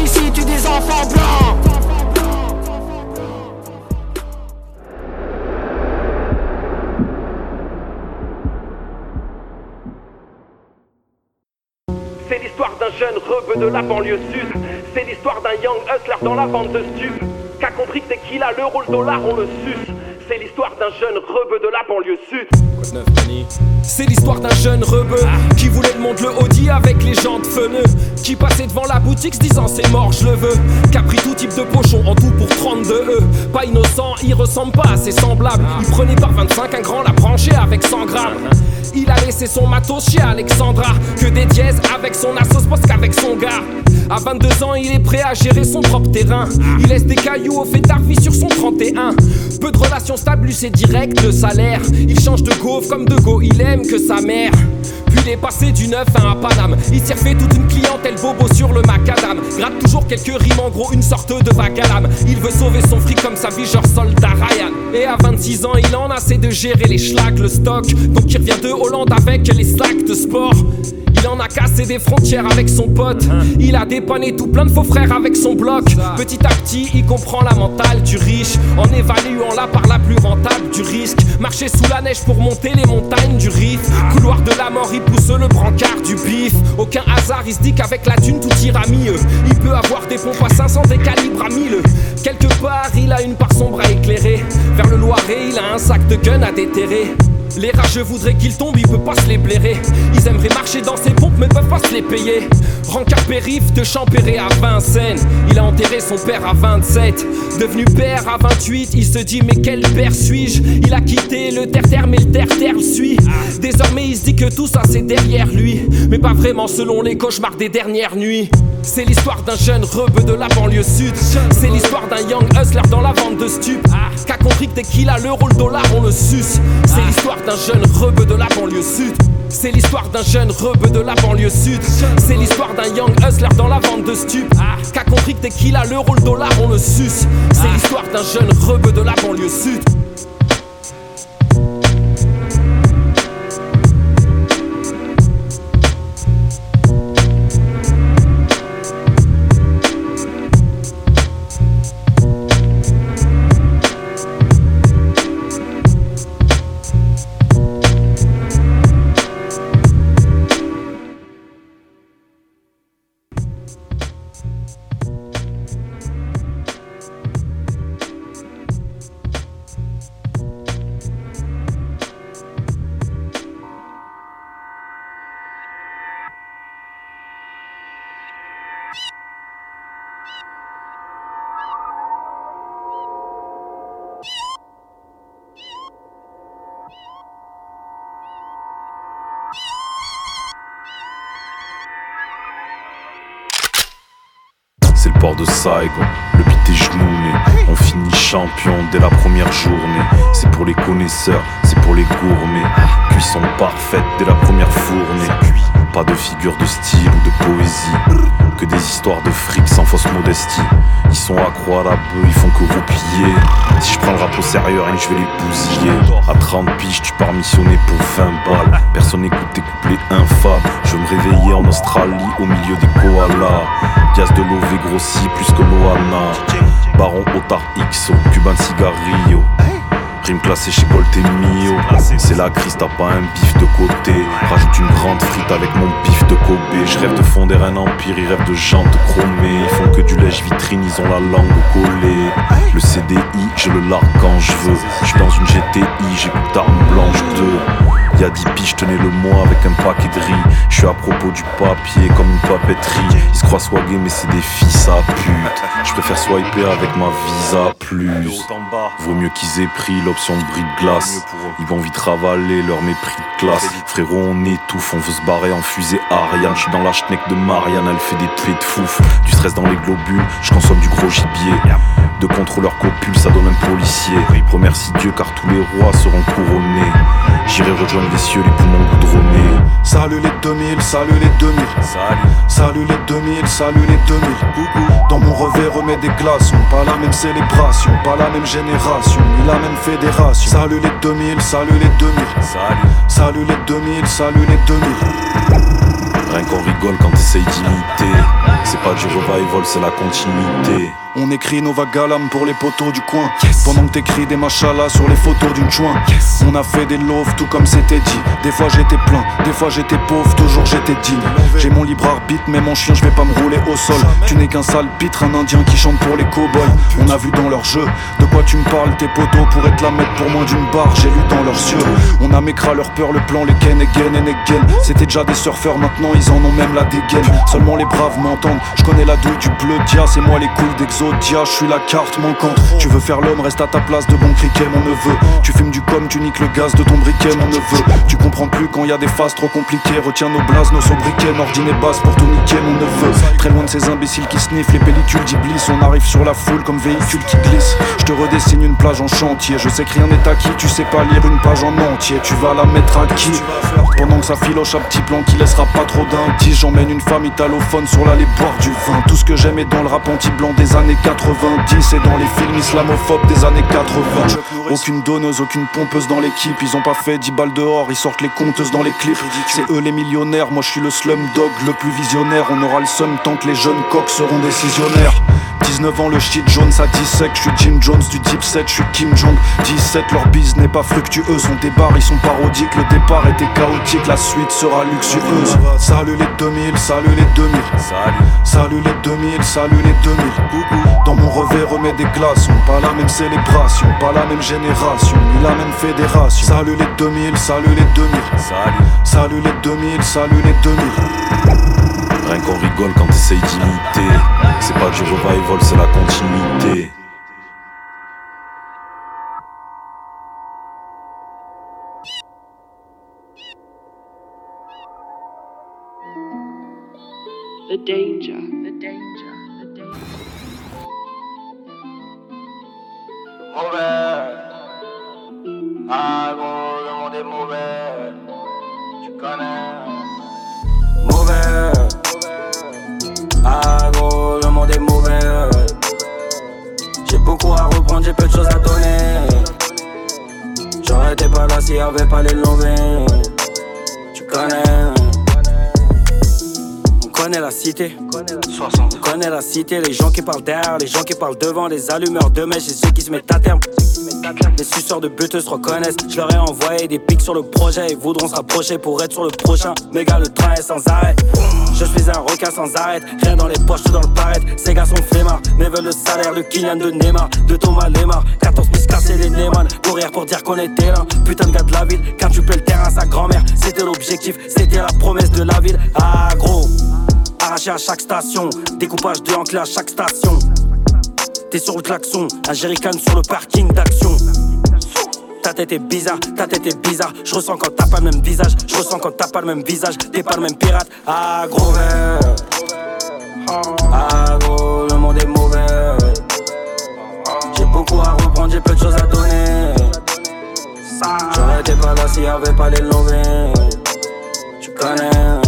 Ici tue des enfants blancs? C'est l'histoire d'un jeune rebeu de la banlieue sud. C'est l'histoire d'un young hustler dans la vente de stup. Qu'a compris que dès qu'il a l'euro, le dollar, on le suce. C'est l'histoire d'un jeune rebeu de la banlieue sud. C'est l'histoire d'un jeune rebeu qui voulait le monde le Audi avec les jantes feneux. Qui passait devant la boutique se disant c'est mort, je le veux. Qui pris tout type de pochon en tout pour 32 E. Pas innocent, il ressemble pas à ses semblables. Il prenait par 25 un grand la branché avec 100 grammes. Il a laissé son matos chez Alexandra. Que des dièses avec son assos parce qu'avec son gars. À 22 ans, il est prêt à gérer son propre terrain. Il laisse des cailloux au fait vie sur son 31. Peu de relations stables, lui c'est direct le salaire. Il change de gaufre comme de go, il aime que sa mère. Puis il est du neuf à un Paname. Il s'est refait toute une clientèle bobo sur le macadam. Gratte toujours quelques rimes, en gros, une sorte de vague à. Il veut sauver son fric comme sa vie, genre soldat Ryan. Et à 26 ans, il en a assez de gérer les schlags, le stock. Donc il revient de Hollande avec les sacs de sport. Il en a cassé des frontières avec son pote. Il a dépanné tout plein de faux frères avec son bloc. Petit à petit, il comprend la mentale du riche. En évaluant la par la plus rentable du risque. Marcher sous la neige pour monter les montagnes du Rif. Couloir de la mort, il pousse le brancard du bif. Aucun hasard, il se dit qu'avec la thune tout ira mieux. Il peut avoir des pompes à 500, des calibres à 1000. Quelque part, il a une part sombre à éclairer. Vers le Loiret, il a un sac de gun à déterrer. Les rageux voudraient qu'il tombe, il peut pas se les blairer. Ils aimeraient marcher dans ses pompes, mais peuvent pas se les payer. Rancard périph' de Champéret à Vincennes. Il a enterré son père à 27. Devenu père à 28, il se dit, mais quel père suis-je? Il a quitté le terre-terre, mais le terre-terre le suit. Désormais, il se dit que tout ça c'est derrière lui. Mais pas vraiment selon les cauchemars des dernières nuits. C'est l'histoire d'un jeune rebeu de la banlieue sud. C'est l'histoire d'un young hustler dans la vente de stup. Qu'a compris dès qu'il a l'euro, le dollar, on le suce. C'est l'histoire d'un jeune rebeu de la banlieue sud. C'est l'histoire d'un jeune rebeu de la banlieue sud. C'est l'histoire d'un young hustler dans la vente de stup. Qu'a compris dès qu'il a l'euro, le dollar, on le suce. C'est l'histoire d'un jeune rebeu de la banlieue sud. Le beat est. On finit champion dès la première journée. C'est pour les connaisseurs, c'est pour les gourmets. Cuisson parfaite dès la première fournée. Pas de figure de style ou de poésie. Que des histoires de fric sans fausse modestie. Ils sont accro à la ils font que roupiller. Si je prends le rap au sérieux, rien, je vais les bousiller. À 30 piges, tu pars missionner pour 20 balles. Personne n'écoute tes couplets infâmes. Je me réveiller en Australie au milieu des koalas. Gaz de l'OV grossi plus que Loana. Baron Otar X Cuban Cigarillo. Rime classé chez Gold et Mio. C'est la crise, t'as pas un bif de côté. Rajoute une grande frite avec mon bif de Kobe. Je rêve de fonder un empire, ils rêvent de jantes chromées. Ils font que du lèche vitrine, ils ont la langue collée. Le CDI, je le largue quand je veux. Je dans une GTI, j'écoute arme blanche 2. Y a 10 piges, tenais le mois avec un paquet de riz. Je suis à propos du papier comme une papeterie. Ils se croient swagués, mais c'est des fils à pute. Je préfère swiper avec ma visa plus. Vaut mieux qu'ils aient pris l'option bris de glace. Ils vont vite ravaler leur mépris de classe. Frérot, on étouffe, on veut se barrer en fusée Ariane. Je suis dans la schneck de Marianne, elle fait des pieds de fouf. Du stress dans les globules, je consomme du gros gibier. De contrôleur copule, ça donne un policier. Remercie Dieu car tous les rois seront couronnés. J'irai rejoindre les cieux, les poumons goudronnés. Salut les 2000, salut les 2000. Salut. Salut les 2000, salut les 2000. Dans mon revers, remets des glaçons. Pas la même célébration, pas la même génération, ni la même fédération. Salut les 2000, salut les 2000. Salut. Salut les 2000, salut les 2000. Rien qu'on rigole quand t'essayes d'imiter. C'est pas du revival, c'est la continuité. On écrit Nova Galam pour les poteaux du coin. Pendant que t'écris des machallas sur les photos d'une joint. On a fait des loves tout comme c'était dit. Des fois j'étais plein, des fois j'étais pauvre, toujours j'étais digne. J'ai mon libre arbitre, mais mon chien je vais pas me rouler au sol. Tu n'es qu'un sale pitre, un indien qui chante pour les cowboys. On a vu dans leur jeu de quoi tu me parles, tes poteaux pourraient te la mettre pour moins d'une barre. J'ai lu dans leurs yeux. On a mécra leur peur, le plan, les ken again and again. C'était déjà des surfeurs, maintenant ils en ont même la dégaine. Seulement les braves m'entendent. Je connais la douille du bleu dia, c'est moi les couilles d'Exodia. Je suis la carte manquante. Tu veux faire l'homme, reste à ta place de bon criquet, mon neveu. Tu fumes du com, tu niques le gaz de ton briquet, mon neveu. Tu comprends plus quand y a des phases trop compliquées. Retiens nos blazes, nos sobriquets, nordine et basse pour tout niquer, mon neveu. Très loin de ces imbéciles qui sniffent les pellicules d'Iblis. On arrive sur la foule comme véhicule qui glisse. Je te redessine une plage en chantier. Je sais que rien n'est acquis, tu sais pas lire une page en entier. Tu vas la mettre à qui? Pendant que ça filoche un petit plan qui laissera pas trop d'indices. J'emmène une femme italophone sur l'allée boire du vin. Tout ce que j'aime est dans le rap anti-blanc des années 90 et dans les films islamophobes des années 80. Aucune donneuse, aucune pompeuse dans l'équipe. Ils ont pas fait 10 balles dehors, ils sortent les compteuses dans les clips. C'est eux les millionnaires, moi je suis le slum dog, le plus visionnaire. On aura le seum tant que les jeunes coqs seront décisionnaires. 19 ans, le shit jaune, ça dissèque. Je suis Jim Jones du Deep Set, je suis Kim Jong. 17, leur bise n'est pas fructueux. Son départ, ils sont parodiques. Le départ était chaotique, la suite sera luxueuse. Salut les 2000, salut les 2000. Salut. Salut les 2000, salut les 2000. Dans mon revers, remets des glaçons. Pas la même célébration, pas la même génération, ni la même fédération. Salut les 2000, salut les 2000. Salut. Salut les 2000, salut les 2000. Rien qu'on rigole quand t'essayes d'imiter. C'est pas du revival, c'est la continuité. The danger, Mauvais. Ah gros, le monde est mauvais. Tu connais. Mauvais. Ah gros, le monde est mauvais. J'ai beaucoup à reprendre, j'ai peu de choses à donner. J'aurais été pas là s'il y avait pas les lovés. Tu connais. On connaît la cité. On connaît la cité, les gens qui parlent derrière, les gens qui parlent devant, les allumeurs de mèches et ceux qui se mettent à terme. Les suceurs de buteuse se reconnaissent. Je leur ai envoyé des pics sur le projet. Ils voudront se rapprocher pour être sur le prochain. Méga, le train est sans arrêt. Je suis un requin sans arrêt. Rien dans les poches, tout dans le paraître. Ces gars sont flemmards, mais veulent le salaire de Kylian de Neymar, de Thomas Lemar. 14 bis cassés les Neyman. Courir pour dire qu'on était là. Putain de gars de la ville. Quand tu le terrain, sa grand-mère. C'était l'objectif, c'était la promesse de la ville. Ah, gros. À chaque station. Découpage de enclé à chaque station. T'es sur le klaxon, un jerrycan sur le parking d'action. Ta tête est bizarre, ta tête est bizarre. Je ressens quand t'as pas le même visage, je ressens quand t'as pas le même visage. T'es pas le même pirate, ah gros verre. Ah gros, le monde est mauvais. J'ai beaucoup à reprendre, j'ai peu de choses à donner. J'aurais été pas là s'il y avait pas les lovés. Tu connais.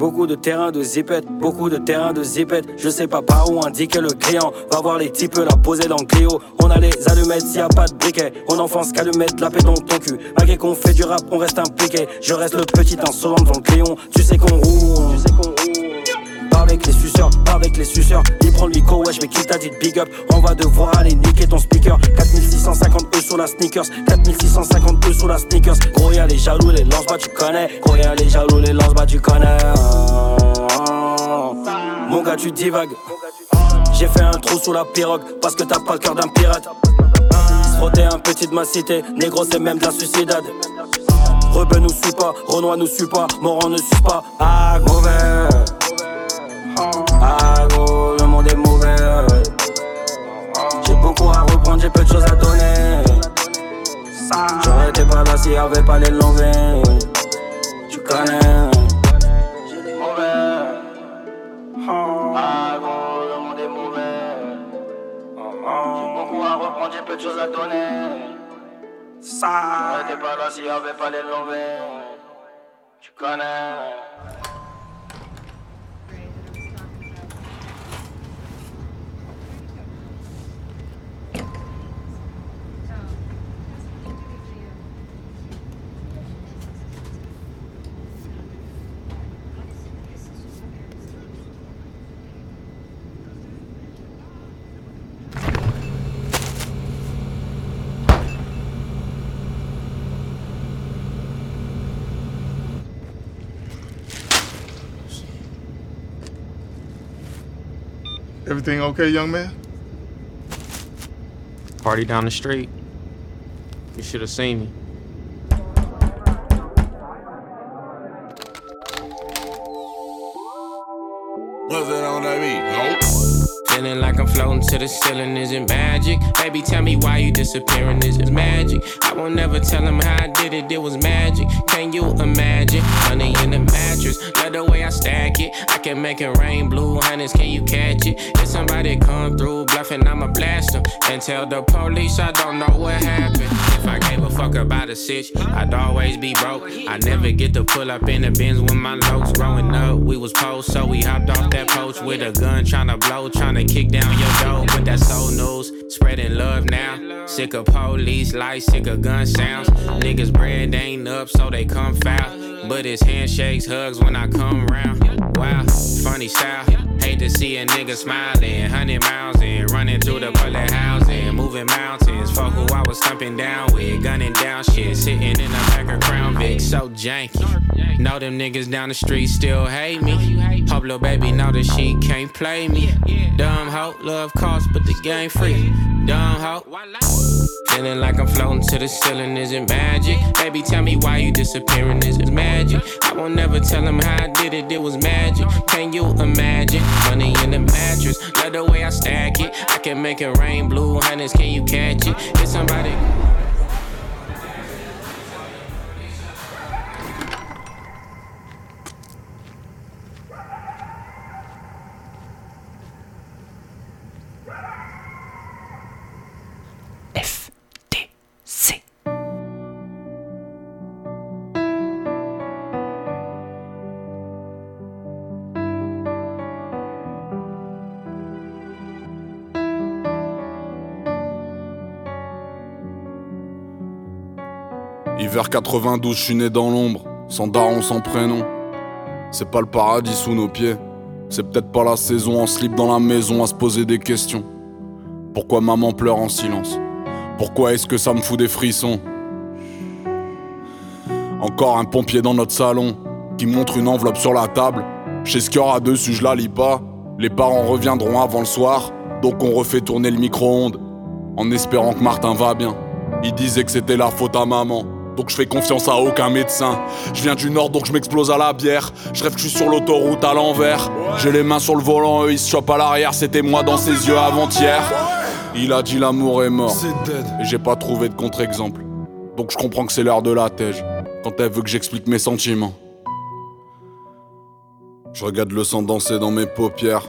Beaucoup de terrains de zipette, beaucoup de terrains de zipette. Je sais pas par où indiquer le client. Va voir les types la poser dans le Clio. On a les allumettes s'il y a pas de briquet. On enfonce qu'allumettes, la paix dans ton cul. Malgré qu'on fait du rap, on reste impliqué. Je reste le petit insolent devant le crayon. Tu sais qu'on roule. Tu sais qu'on roule. Avec les suceurs, avec les suceurs. Il prend le micro, wesh, mais qui t'a dit big up On va devoir aller niquer ton speaker. 4650 E sur la sneakers. 4650 E sur la sneakers. Gros, y'a les jaloux, les lance tu connais. Gros, y'a les jaloux, les lance tu connais. Mon gars, tu divagues. J'ai fait un trou sous la pirogue parce que t'as pas le cœur d'un pirate. Frotter un petit de ma cité, négro, c'est même de la suicidade. Rebeu nous suit pas, Renoir nous suit pas, Moran ne suit pas. Ah, mauvais. J'ai peu de choses à donner. J'aurais été pas là s'il y pas les longues. Tu connais. J'ai. Ah, peu de choses à donner. J'aurais été pas là s'il y pas les longues. Tu connais. Everything okay, young man? Party down the street. You should have seen me. Was it on that beat? Nope. Feeling like I'm floating to the ceiling, is it magic? Baby, tell me why you disappearing, is it magic? I won't never tell him how I did it, it was magic. Can you imagine? Honey in the mattress, love the way I stack it. I can make it rain blue, honey's, can you catch it? If somebody come through bluffing, I'ma blast them. And tell the police I don't know what happened. If I gave a fuck about a sitch, I'd always be broke. I never get to pull up in the bins when my locs growing up. We was post, so we hopped off that post with a gun, trying to blow, trying to kick down your door. But that's so news, spreading love now. Sick of police lights, sick of gun sounds. Niggas bread ain't up, so they come foul. But it's handshakes, hugs when I come round. Wow, funny style. Hate to see a nigga smiling, hundred miles in, running through the bullet housing, moving mountains. Fuck who I was stumping down with, gunning down shit, sitting in the back of Crown Vic, so janky. Know them niggas down the street still hate me. Hope little baby know that she can't play me. Dumb hoe, love cost, but the game free. Dumb hoe. Feeling like I'm floating to the ceiling, is it magic? Baby, tell me why you disappearing, is it magic? I won't never tell him how I did it, it was magic. Can you imagine? Money in the mattress, love the way I stack it. I can make it rain blue, hundreds, can you catch it? If somebody. 92, je suis né dans l'ombre, sans daron, sans prénom. C'est pas le paradis sous nos pieds. C'est peut-être pas la saison en slip dans la maison à se poser des questions. Pourquoi maman pleure en silence? Pourquoi est-ce que ça me fout des frissons? Encore un pompier dans notre salon qui montre une enveloppe sur la table. Sais ce qu'il y aura dessus, je la lis pas. Les parents reviendront avant le soir, donc on refait tourner le micro-ondes en espérant que Martin va bien. Il disait que c'était la faute à maman. Donc je fais confiance à aucun médecin. Je viens du nord donc je m'explose à la bière. Je rêve que je suis sur l'autoroute à l'envers. J'ai les mains sur le volant, eux ils se chopent à l'arrière. C'était moi dans ses yeux avant-hier. Il a dit l'amour est mort. Et j'ai pas trouvé de contre-exemple. Donc je comprends que c'est l'heure de la tège. Quand elle veut que j'explique mes sentiments. Je regarde le sang danser dans mes paupières.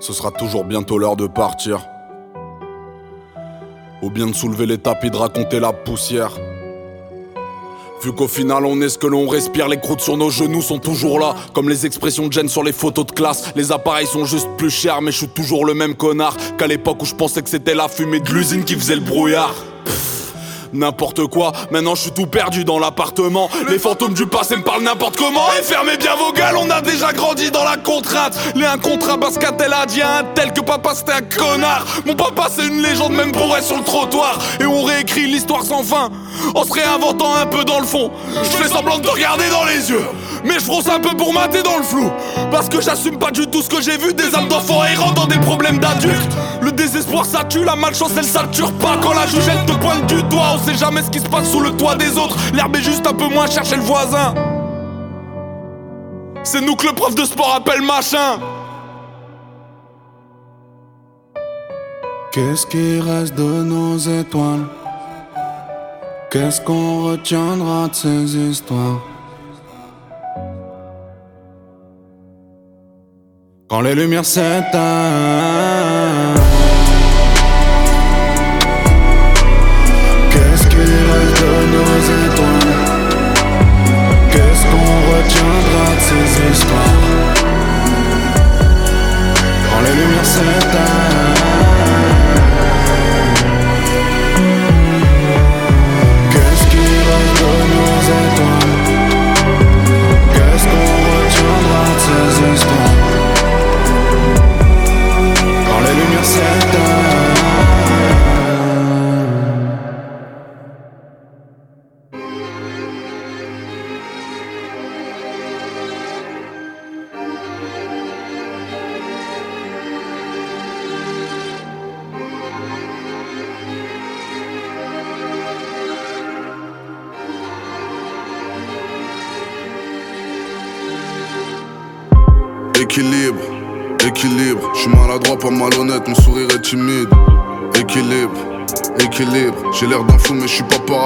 Ce sera toujours bientôt l'heure de partir. Ou bien de soulever les tapis, de raconter la poussière. Vu qu'au final on est ce que l'on respire, les croûtes sur nos genoux sont toujours là. Comme les expressions de gêne sur les photos de classe. Les appareils sont juste plus chers, mais je suis toujours le même connard qu'à l'époque où je pensais que c'était la fumée de l'usine qui faisait le brouillard. N'importe quoi, maintenant je suis tout perdu dans l'appartement. Les fantômes du passé me parlent n'importe comment. Et fermez bien vos gueules, on a déjà grandi dans la contrainte. Les un qu'Atel a dit à un tel que papa c'était un connard. Mon papa c'est une légende, même pour être sur le trottoir. Et on réécrit l'histoire sans fin, en se réinventant un peu dans le fond. Je fais semblant de te regarder dans les yeux, mais je fronce un peu pour mater dans le flou. Parce que j'assume pas du tout ce que j'ai vu, des âmes d'enfants errant dans des problèmes d'adultes. Le désespoir ça tue, la malchance elle sature pas. Quand la juge elle te pointe du doigt, on sait jamais ce qui se passe sous le toit des autres. L'herbe est juste un peu moins chère chez le voisin. C'est nous que le prof de sport appelle machin. Qu'est-ce qui reste de nos étoiles? Qu'est-ce qu'on retiendra de ces histoires? Quand les lumières s'éteignent les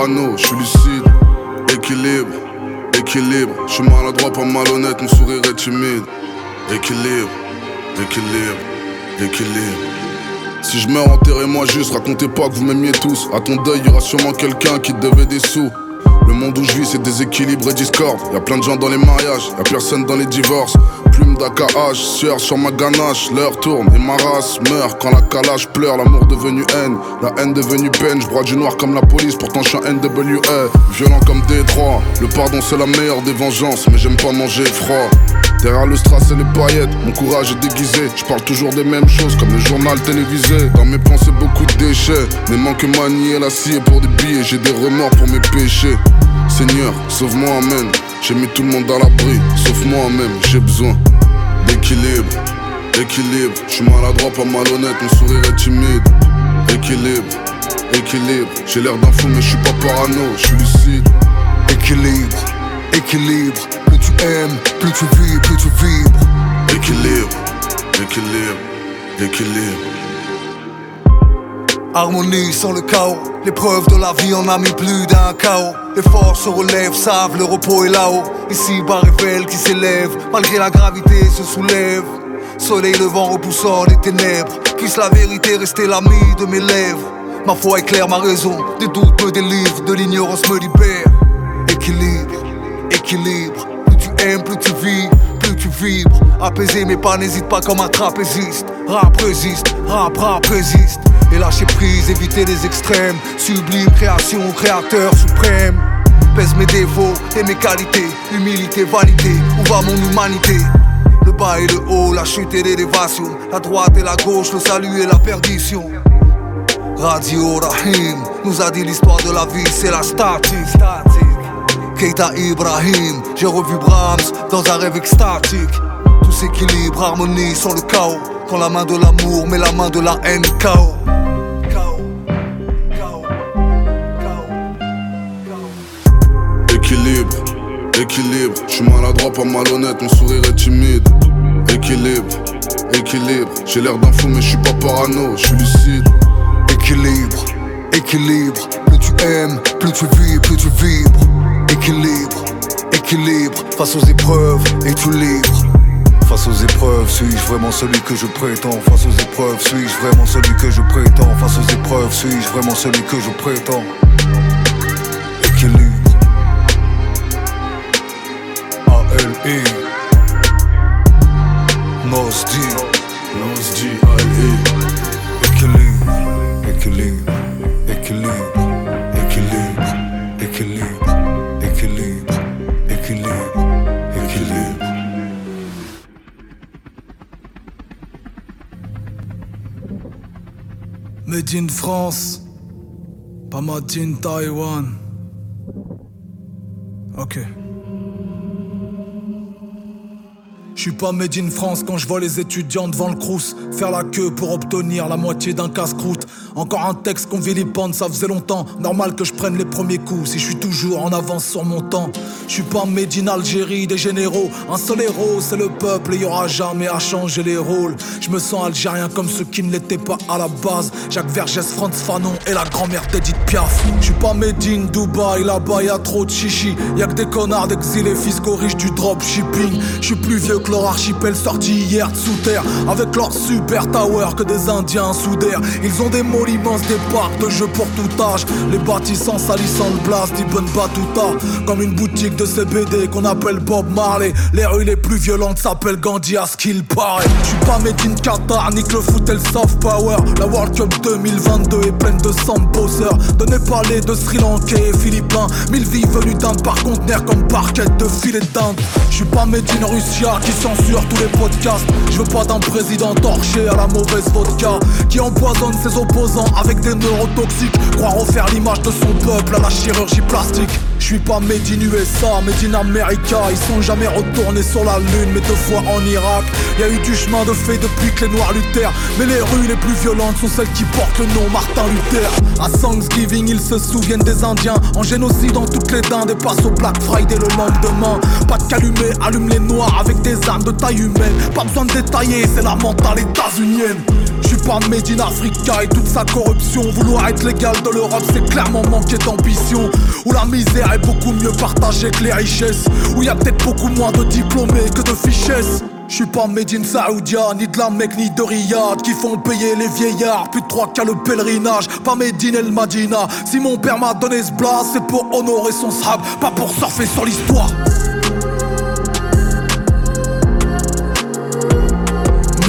je suis lucide. Équilibre, équilibre, je suis maladroit, pas malhonnête, mon sourire est timide. Équilibre, équilibre, équilibre. Si je meurs, enterrez-moi juste, racontez pas que vous m'aimiez tous. À ton deuil, y aura sûrement quelqu'un qui te devait des sous. Le monde où je vis, c'est déséquilibre et discorde. Y a plein de gens dans les mariages, y a personne dans les divorces. Plume d'AKH, sueur sur ma ganache. L'heure tourne et ma race meurt quand la calage pleure. L'amour devenu haine, la haine devenue peine. Je du noir comme la police, pourtant je suis un NWA. Violent comme Détroit, le pardon c'est la meilleure des vengeances. Mais j'aime pas manger froid. Derrière le strass et les paillettes, mon courage est déguisé. Je parle toujours des mêmes choses comme le journal télévisé. Dans mes pensées, beaucoup de déchets. Mais manque manier la scie pour des billets. J'ai des remords pour mes péchés. Seigneur, sauve-moi, amen. J'ai mis tout le monde à l'abri, sauf moi-même. J'ai besoin d'équilibre, équilibre. Je suis maladroit, pas malhonnête, mon sourire est timide. Équilibre, équilibre. J'ai l'air d'un fou, mais je suis pas parano, je suis lucide. Équilibre, équilibre. Plus tu aimes, plus tu vis, plus tu vibres. Équilibre, équilibre, équilibre. Harmonie sans le chaos. L'épreuve de la vie en a mis plus d'un chaos. Les forces se relèvent, savent, le repos est là-haut. Ici, bas révèle qui s'élève. Malgré la gravité, se soulève. Soleil levant repoussant les ténèbres. Puisse la vérité rester l'ami de mes lèvres. Ma foi éclaire ma raison. Des doutes me délivrent, de l'ignorance me libère. Équilibre, équilibre. Plus tu aimes, plus tu vis, plus tu vibres. Apaiser mes pas, n'hésite pas comme un trapéziste. Rap résiste, rap rap résiste. Et lâcher prise, éviter les extrêmes. Sublime création, créateur suprême. Pèse mes défauts et mes qualités. Humilité validée, où va mon humanité? Le bas et le haut, la chute et l'élévation. La droite et la gauche, le salut et la perdition. Radio Rahim nous a dit l'histoire de la vie, c'est la statique. Keita Ibrahim, j'ai revu Brahms dans un rêve extatique. Tout s'équilibre, harmonie sans le chaos. Quand la main de l'amour met la main de la haine, chaos. Pas malhonnête, mon sourire est timide. Équilibre, équilibre. J'ai l'air d'un fou, mais je suis pas parano, je suis lucide. Équilibre, équilibre. Plus tu aimes, plus tu vis, plus tu vibres. Équilibre, équilibre. Face aux épreuves, et tu livres. Face aux épreuves, suis-je vraiment celui que je prétends? Face aux épreuves, suis-je vraiment celui que je prétends? Face aux épreuves, suis-je vraiment celui que je prétends? Équilibre. Made in France, pas made in Taiwan. Je suis pas made in France quand je vois les étudiants devant le crous Faire la queue pour obtenir la moitié d'un casse-croûte. Encore un texte qu'on vilipende, ça faisait longtemps. Normal que je prenne les premiers coups si je suis toujours en avance sur mon temps. Je suis pas made in Algérie des généraux. Un seul héros c'est le peuple et y aura jamais à changer les rôles. Je me sens algérien comme ceux qui ne l'étaient pas à la base. Jacques Vergès, Franz Fanon et la grand-mère d'Edith Piaf. Je suis pas made in Dubaï, là-bas y a trop de chichi. Y'a que des connards d'exilés fiscaux riches du dropshipping. Je suis plus vieux que leur archipel sorti hier de sous terre. Avec leur super tower que des indiens d'air Ils ont des immenses, des parcs de jeux pour tout âge. Les bâtissants salissant le blast d'Ibn Battuta Comme une boutique de CBD qu'on appelle Bob Marley. Les rues les plus violentes s'appellent Gandhi à ce qu'il paraît. Je suis pas made in Qatar, nique le foot et le soft power. La World Cup 2022 est pleine de sang bosseurs De Népalais, de Sri Lankais et Philippins. Mille vies venues d'un par conteneur comme parquet de filet d'Inde. Je suis pas made in Russia qui censure tous les podcasts. Je veux pas d'un président torché à la mauvaise vodka Qui empoisonne ses opposants avec des neurotoxiques. Croire refaire l'image de son peuple à la chirurgie plastique je suis pas made in USA, made in America. Ils sont jamais retournés sur la lune mais deux fois en Irak. Y a eu du chemin de fait depuis que les noirs luttèrent. Mais les rues les plus violentes sont celles qui portent le nom Martin Luther. À Thanksgiving ils se souviennent des Indiens. En génocide dans toutes les dindes et passent au Black Friday le lendemain. Pas de calumet, allume les noirs avec des armes de taille humaine. Pas besoin de détailler, c'est la mentale états-unienne pas made in Africa et toute sa corruption. Vouloir être légal de l'Europe c'est clairement manquer d'ambition. Où la misère est beaucoup mieux partagée que les richesses. Où y a peut-être beaucoup moins de diplômés que de fichesses. Je suis pas made in Saoudia, ni de la Mecque, ni de Riyad Qui font payer les vieillards, plus de trois qu'à le pèlerinage Pas made in El Madina. Si mon père m'a donné ce blast, c'est pour honorer son sable Pas pour surfer sur l'histoire.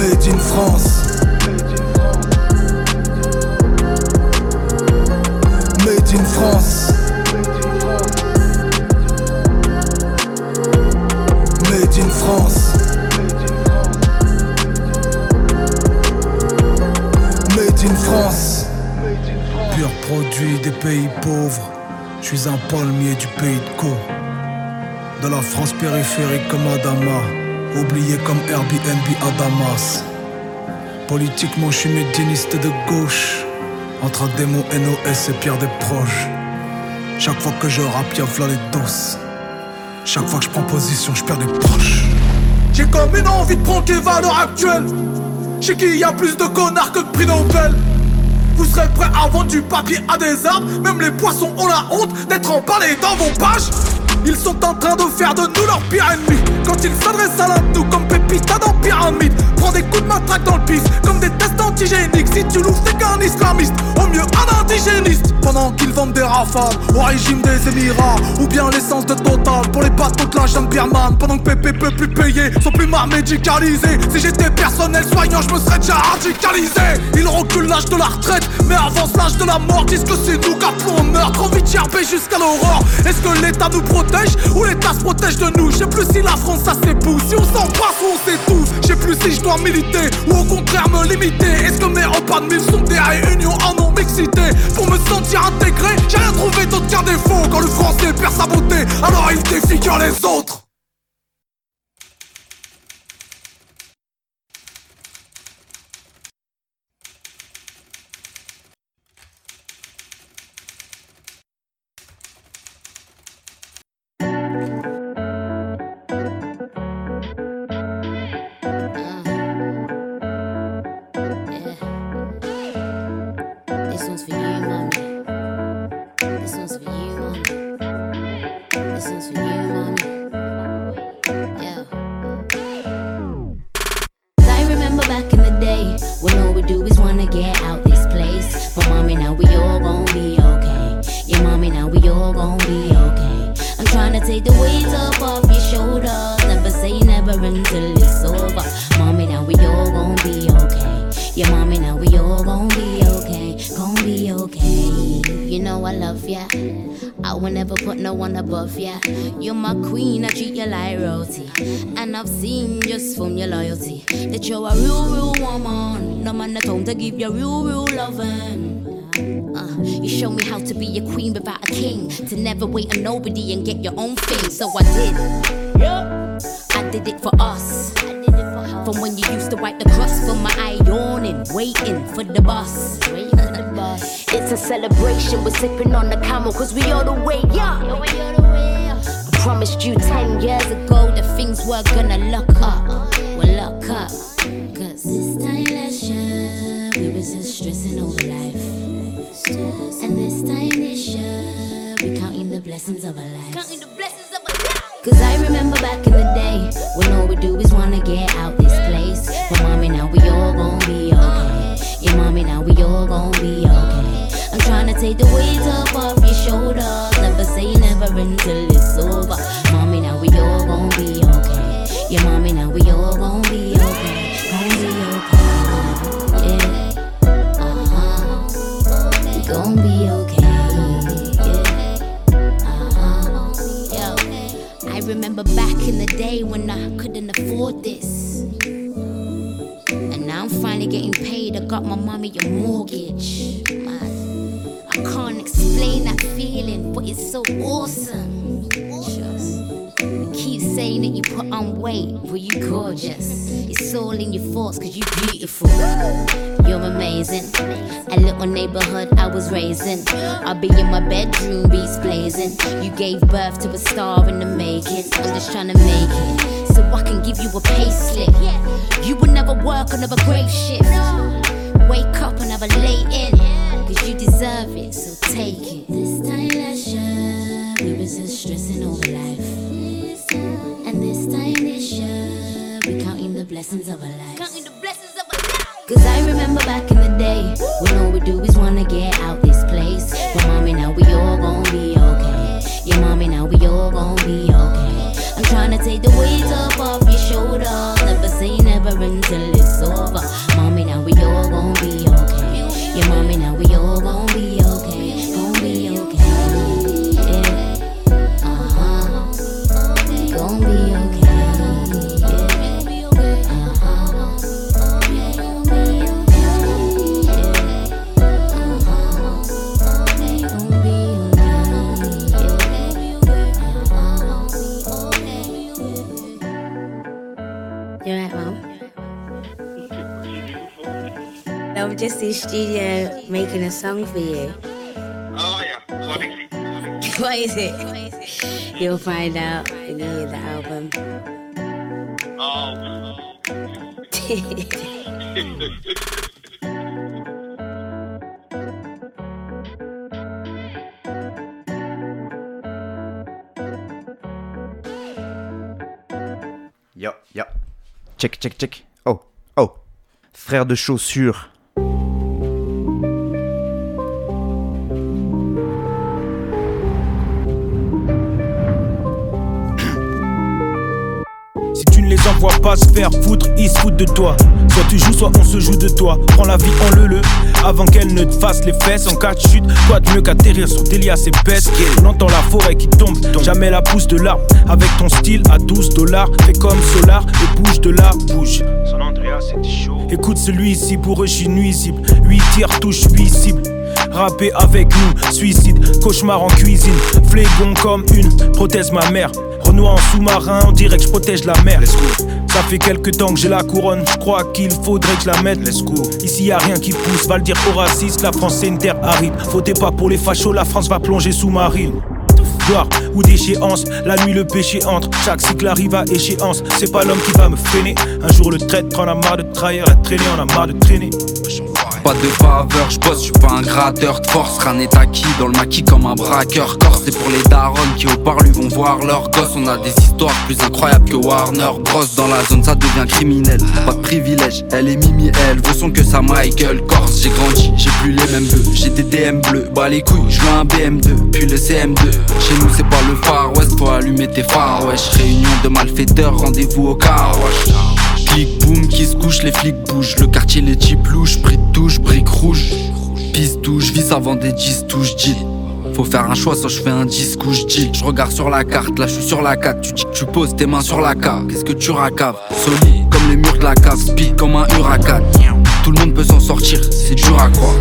Made in France Made in France. Made in France. Made in France. Pur produit des pays pauvres. Je suis un palmier du pays de Co. De la France périphérique comme Adama. Oublié comme Airbnb à Damas. Politiquement, je suis de gauche. Entre démon NOS et Pierre des proches. Chaque fois que je rappe, y'a les doses. Chaque fois que je prends position, je perds des proches. J'ai comme une envie de prendre les valeurs actuelles. Chez qui y a plus de connards que de prix Nobel. Vous serez prêts à vendre du papier à des arbres? Même les poissons ont la honte d'être emballés dans vos pages Ils sont en train de faire de nous leur pire ennemi Quand ils s'adressent à nous comme Pépita dans Pyramide Prends des coups de matraque dans le pif Comme des tests antigéniques. Si tu louches c'est qu'un islamiste Au mieux un indigéniste. Pendant qu'ils vendent des rafales Au régime des Émirats Ou bien l'essence de Total Pour les bateaux de la jungle birmane. Pendant que Pépé peut plus payer Son plumard médicalisé Si j'étais personnel soignant je me serais déjà radicalisé. Ils reculent l'âge de la retraite mais avance l'âge de la mort. Disent que c'est nous qu'appelons on meurt Trop vite jusqu'à l'aurore. Est-ce que l'État nous protège Ou l'État se protège de nous? Je sais plus si la ça s'épouse Si on s'en passe ou on s'étouffe Je sais plus si je dois militer Ou au contraire me limiter. Est-ce que mes repas de mille sont des réunions en non-mixité? Pour me sentir intégré J'ai rien trouvé d'autre qu'un défaut. Quand le français perd sa beauté Alors il défigure les autres never wait on nobody and get your own thing. So I did. I did it for us. From when you used to wipe the crust from my eye yawning, waiting for the bus. It's a celebration, we're sipping on the camel, cause we all the way up. I promised you 10 years ago that things were gonna lock of a life. In studio making a song for you. Oh yeah, what is it? You'll find out when you hear the album. Oh. Yo, yo. Check, check, check. Oh, oh. Frère de chaussures. Les envoies pas se faire foutre, ils se foutent de toi. Soit tu joues, soit on se joue de toi. Prends la vie en le le avant qu'elle ne te fasse les fesses. En cas de chute, quoi de mieux qu'atterrir sur des liasses épaisses. On entend la forêt qui tombe, jamais la pousse de là. Avec ton style à 12 dollars, fais comme Solar et bouge de là, bouge. Son Andrea, c'était chaud. Écoute celui-ci, pour eux, je suis nuisible. 8 tirs, touche 8 cibles. Rapper avec nous, suicide, cauchemar en cuisine. Flégon comme une prothèse, ma mère. En sous-marin, on dirait que je protège la mer. Ça fait quelques temps que j'ai la couronne, je crois qu'il faudrait que je la mette. Let's go. Ici y a rien qui pousse, va le dire aux racistes, la France c'est une terre aride. Fautez pas pour les fachos, la France va plonger sous-marine. Gloire ou déchéance, la nuit le péché entre. Chaque cycle arrive à échéance, c'est pas l'homme qui va me freiner. Un jour le traître en a marre de trahir, la traîner, on a marre de traîner. Pas de faveur, je bosse, je suis pas un gratteur de force. N'est acquis dans le maquis comme un braqueur. Corse, c'est pour les darons qui au parlu vont voir leurs gosses. On a des histoires plus incroyables que Warner Bros. Dans la zone, ça devient criminel. Pas de privilège, elle est Mimi, elle veut son que ça Michael. Corse, j'ai grandi, j'ai plus les mêmes vœux. J'ai des DM bleus, bah les couilles, je un BM2, puis le CM2. Chez nous, c'est pas le Far West, faut allumer tes phares, wesh. Réunion de malfaiteurs, rendez-vous au car, wesh. Clic boum qui se couche, les flics bougent. Le quartier les types louches, prix de touche, briques rouges. Piste touche, vis avant des 10 touches, dit. Faut faire un choix, soit je fais un disque ou je dis. Je regarde sur la carte, là je suis sur la 4. Tu dis que tu poses tes mains sur la cave. Qu'est-ce que tu racaves? Solide comme les murs de la cave, speed comme un huracan. Tout le monde peut s'en sortir, c'est dur à croire.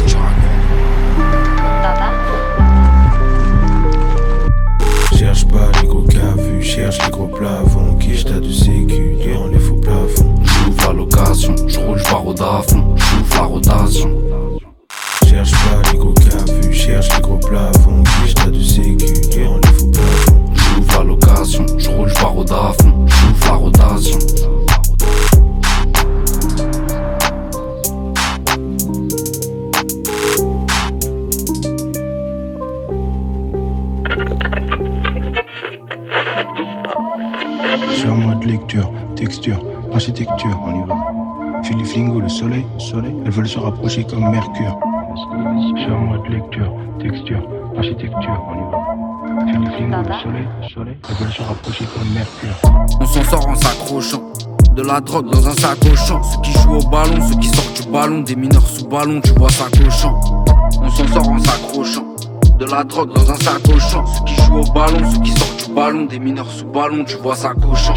Cherche pas les gros cas vus, cherche les je barre à fond, je la rotation. Cherche pas les gros cafus, cherche les gros plafonds, qui t'as du sécu, tu enlèves au plafond. J'ouvre la location, je roule, je barre à fond, j'ouvre la rotation. Sur moi de lecture, texture, architecture, on y va. Philippe Lingo, le soleil, soleil, elles veulent se rapprocher comme Mercure. On s'en sort en s'accrochant. De la drogue dans un sac au champ. Ceux qui jouent au ballon, ceux qui sortent du ballon. Des mineurs sous ballon, tu vois ça cochant. On s'en sort en s'accrochant. De la drogue dans un sac au champ. Ceux qui jouent au ballon, ceux qui sortent du ballon. Des mineurs sous ballon, tu vois ça cochant.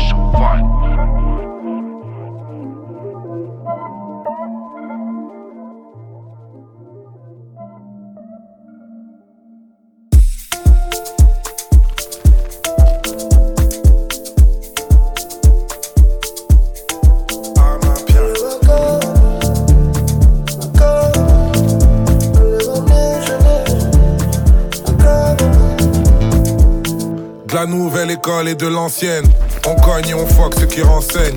On cogne et on fuck ceux qui renseignent.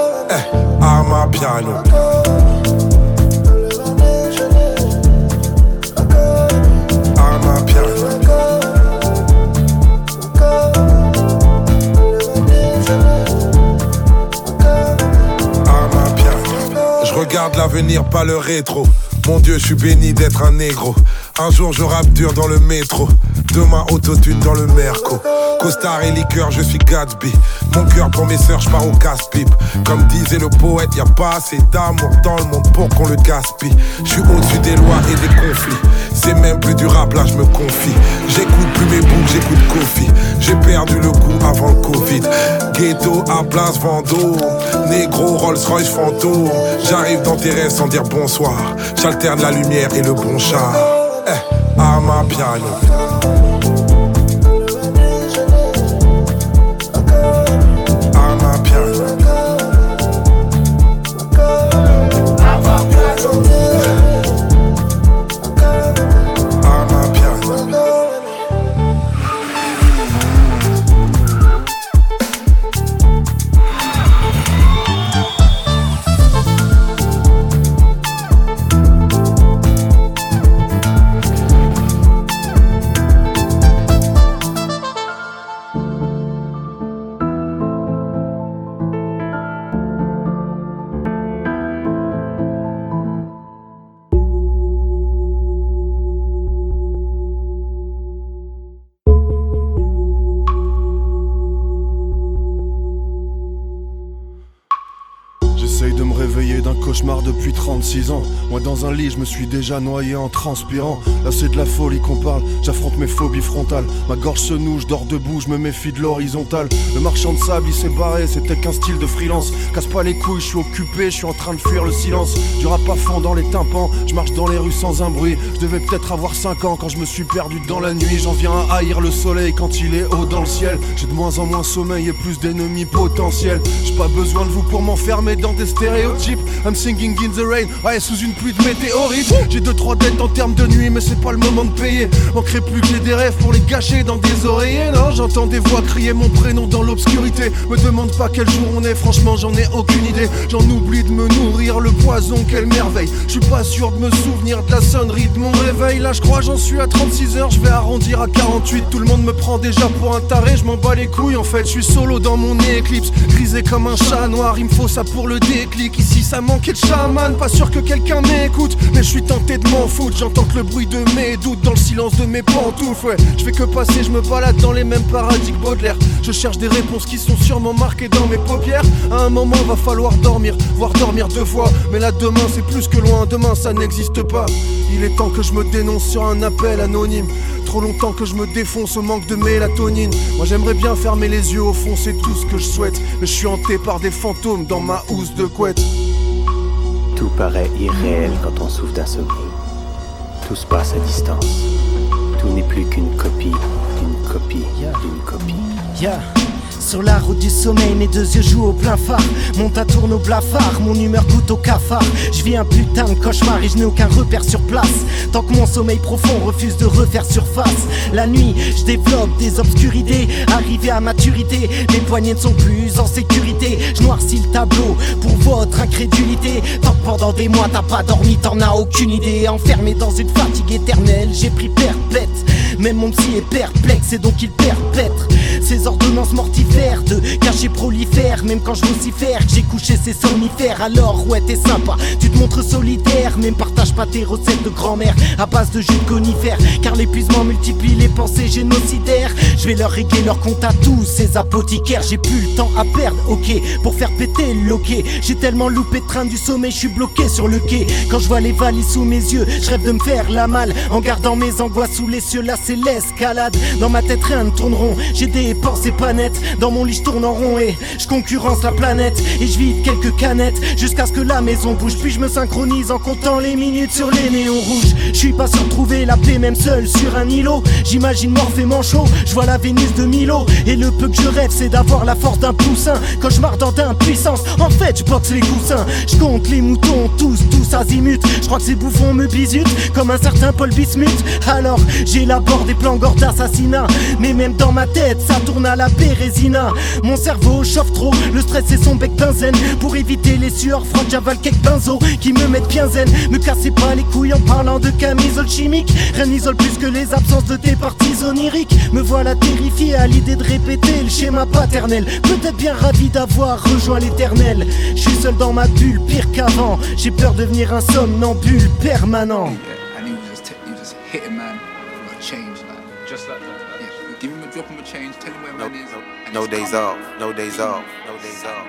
À ma piano. À ma piano. Je regarde l'avenir, pas le rétro. Mon Dieu, je suis béni d'être un négro. Un jour, je rappe dur dans le métro. Demain, autotune dans le merco. Costard et liqueur, je suis Gatsby. Mon cœur pour mes sœurs, je pars au casse-pipe. Comme disait le poète, y a pas assez d'amour dans le monde pour qu'on le gaspille. Je suis au-dessus des lois et des conflits. C'est même plus du rap, là je me confie. J'écoute plus mes boucles, j'écoute Kofi. J'ai perdu le coup avant le Covid. Ghetto à place Vendôme. Négro Rolls Royce fantôme. J'arrive dans tes rêves sans dire bonsoir. La lumière et le bon char. Eh, à ma piano. Suis déjà noyé en transpirant. Là c'est de la folie qu'on parle, j'affronte mes phobies frontales. Ma gorge se noue, je dors debout, je me méfie de l'horizontale. Le marchand de sable, il s'est barré, c'était qu'un style de freelance. Casse pas les couilles, je suis occupé, je suis en train de fuir le silence. Du rap à fond dans les tympans, je marche dans les rues sans un bruit. Je devais peut-être avoir 5 ans quand je me suis perdu dans la nuit. J'en viens à haïr le soleil quand il est haut dans le ciel. J'ai de moins en moins sommeil et plus d'ennemis potentiels. J'ai pas besoin de vous pour m'enfermer dans des stéréotypes. I'm singing in the rain, ouais, sous une pluie de météorites. J'ai deux trois dettes en termes de nuit, mais c'est pas le moment de payer. Manquerait plus que des rêves pour les gâcher dans des oreillers. Non, j'entends des voix crier mon prénom dans l'obscurité. Me demande pas quel jour on est, franchement, j'en ai aucune idée. J'en oublie de me nourrir, le poison, quelle merveille. Je suis pas sûr de me souvenir de la sonnerie de mon réveil. Là, je crois, j'en suis à 36 heures, je vais arrondir à 48. Tout le monde me prend déjà pour un taré, je m'en bats les couilles. En fait, je suis solo dans mon éclipse, grisé comme un chat noir. Il me faut ça pour le déclic. Ici, ça manquait de chaman, pas sûr que quelqu'un m'écoute. Suis tenté de m'en foutre, j'entends que le bruit de mes doutes dans le silence de mes pantoufles. Ouais, je fais que passer, je me balade dans les mêmes paradis que Baudelaire. Je cherche des réponses qui sont sûrement marquées dans mes paupières. À un moment, va falloir dormir, voire dormir deux fois. Mais là, demain, c'est plus que loin, demain, ça n'existe pas. Il est temps que je me dénonce sur un appel anonyme. Trop longtemps que je me défonce au manque de mélatonine. Moi, j'aimerais bien fermer les yeux au fond, c'est tout ce que je souhaite. Mais je suis hanté par des fantômes dans ma housse de couette. Tout paraît irréel quand on souffre d'un sommeil. Tout se passe à distance. Tout n'est plus qu'une copie, d'une copie, d'une copie. Sur la route du sommeil, mes deux yeux jouent au plein phare. Mon tas tourne au blafard, mon humeur goûte au cafard. Je vis un putain de cauchemar et je n'ai aucun repère sur place. Tant que mon sommeil profond refuse de refaire surface. La nuit, je développe des obscurités. Arrivé à maturité, les poignets ne sont plus en sécurité. Je noircis le tableau pour votre incrédulité. Tant que pendant des mois t'as pas dormi, t'en as aucune idée. Enfermé dans une fatigue éternelle, j'ai pris perpète. Même mon psy est perplexe et donc il perpètre Ces ordonnances mortifères de cachets prolifères Même quand je vocifère que j'ai couché ces somnifères. Alors ouais t'es sympa, tu te montres solitaire Même partage pas tes recettes de grand-mère à base de jus de conifères Car l'épuisement multiplie les pensées génocidaires. Je vais leur régler leur compte à tous ces apothicaires. J'ai plus le temps à perdre, ok, pour faire péter le loquet. J'ai tellement loupé de train du sommet, je suis bloqué sur le quai. Quand je vois les valises sous mes yeux, je rêve de me faire la malle En gardant mes angoisses sous les cieux, là l'escalade. Dans ma tête, rien ne tourne rond. J'ai des pensées pas nettes. Dans mon lit, je tourne en rond et je concurrence la planète. Et je vide quelques canettes jusqu'à ce que la maison bouge. Puis je me synchronise en comptant les minutes sur les néons rouges. Je suis pas sûr de trouver la paix, même seul sur un îlot. J'imagine Morphée manchot. Je vois la Vénus de Milo. Et le peu que je rêve, c'est d'avoir la force d'un poussin. Cauchemardant d'impuissance. En fait, je boxe les coussins. Je compte les moutons, tous, tous azimuts. Je crois que ces bouffons me bisutent comme un certain Paul Bismuth. Alors, des plans gore d'assassinat. Mais même dans ma tête, ça tourne à la bérésina. Mon cerveau chauffe trop, le stress c'est son bec benzène. Pour éviter les sueurs froides, j'avale quelques benzo qui me mettent bien zen. Me cassez pas les couilles en parlant de camisole chimique. Rien n'isole plus que les absences de tes parties oniriques. Me voilà terrifié à l'idée de répéter le schéma paternel. Peut-être bien ravi d'avoir rejoint l'éternel. Je suis seul dans ma bulle, pire qu'avant. J'ai peur de devenir un somnambule permanent. Like just like that. Yeah, give him a drop him a change, tell him where man is. and No just days come. off, no days off, no days off.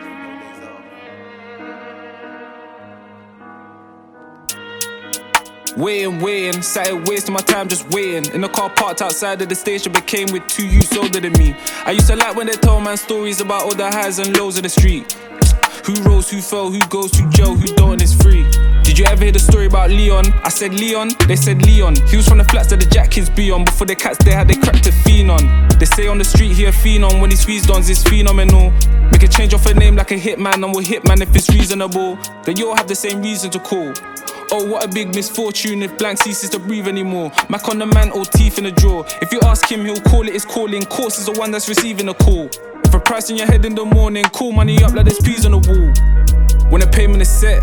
Waiting, waiting, started wasting my time just waiting. In the car parked outside of the station, became with two youths older than me. I used to like when they told man stories about all the highs and lows of the street. Who rose, who fell, who goes to jail, who don't, is free. Did you ever hear the story about Leon? I said Leon, they said Leon. He was from the flats that the jack kids be on. Before the cats they had they cracked a fiend on. They say on the street he a fiend on. When he squeezed on, it's phenomenal. Make a change off a name like a hitman, and we'll hitman if it's reasonable. Then you all have the same reason to call. Oh, what a big misfortune if blank ceases to breathe anymore. Mac on the man or teeth in the drawer. If you ask him, he'll call it his calling. Course is the one that's receiving a call. If a price in your head in the morning, call money up like there's peas on the wall. When the payment is set,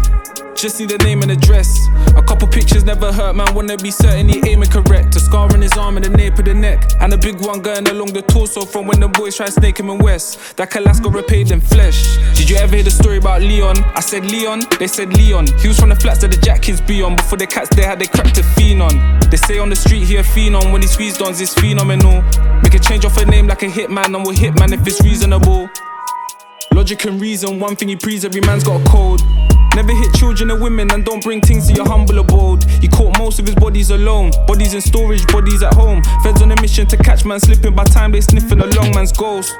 just see the name and address. A couple pictures never hurt, man. Wanna be certain he aiming correct. A scar on his arm and the nape of the neck. And a big one going along the torso from when the boys tried snake him in West. That Kalasco repaid in flesh. Did you ever hear the story about Leon? I said Leon, they said Leon. He was from the flats that the jack kids be on. Before the cats they had they cracked a fiend on. They say on the street he a fiend on. When he squeezed on, it's phenomenal. Make a change off a name like a hitman, and we'll hitman if it's reasonable. Logic and reason, one thing he preaches, every man's got a code. Never hit children and women and don't bring things to your humble abode. He caught most of his bodies alone. Bodies in storage, bodies at home. Feds on a mission to catch man slipping by time they sniffing a long man's ghost.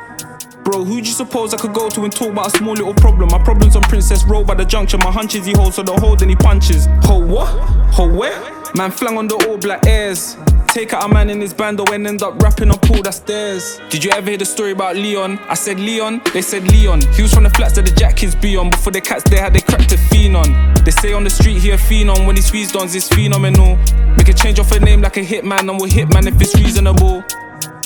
Bro, who'd you suppose I could go to and talk about a small little problem? My problem's on Princess Road by the junction. My hunches he holds, so don't hold any punches. Hold what? Hold where? Man flung on the all black airs. Take out a man in his band or end up rapping on Paul, that's theirs. Did you ever hear the story about Leon? I said Leon, they said Leon. He was from the flats that the jack kids be on. Before the cats they had they cracked a fiend. They say on the street he a on. When he squeezed on, it's phenomenal. Make a change off a name like a hitman, and we'll hitman if it's reasonable.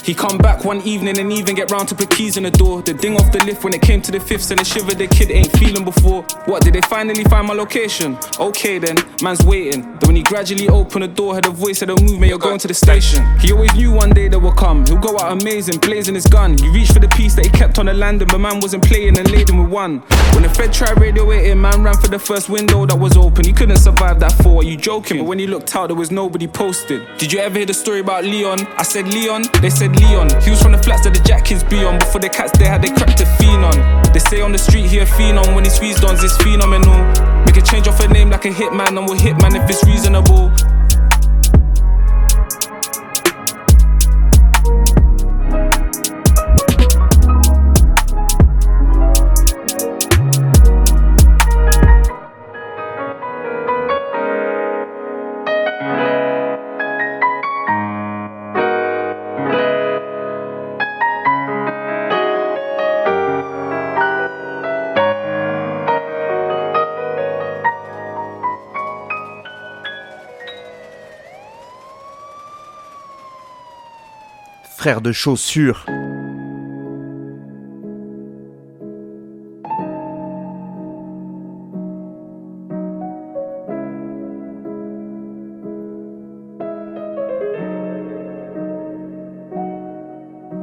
He come back one evening and even get round to put keys in the door. The ding off the lift when it came to the fifths and the shiver the kid ain't feeling before. What, did they finally find my location? Okay then, man's waiting. Then when he gradually opened the door, heard a voice said, "Oh, move, mate, you're going to the station." He always knew one day they would come. He'll go out amazing, blazing his gun. He reached for the piece that he kept on the landing, but man wasn't playing and laid him with one. When the Fed tried radio it, man ran for the first window that was open. He couldn't survive that four. Are you joking? But when he looked out, there was nobody posted. Did you ever hear the story about Leon? I said Leon, they said Leon. He was from the flats that the jack be on. Before the cats they had they cracked a fiend. They say on the street he a fiend. When he squeezed on, it's phenomenal. Make a change off a name like a hitman, and we'll hitman if it's reasonable. De chaussures.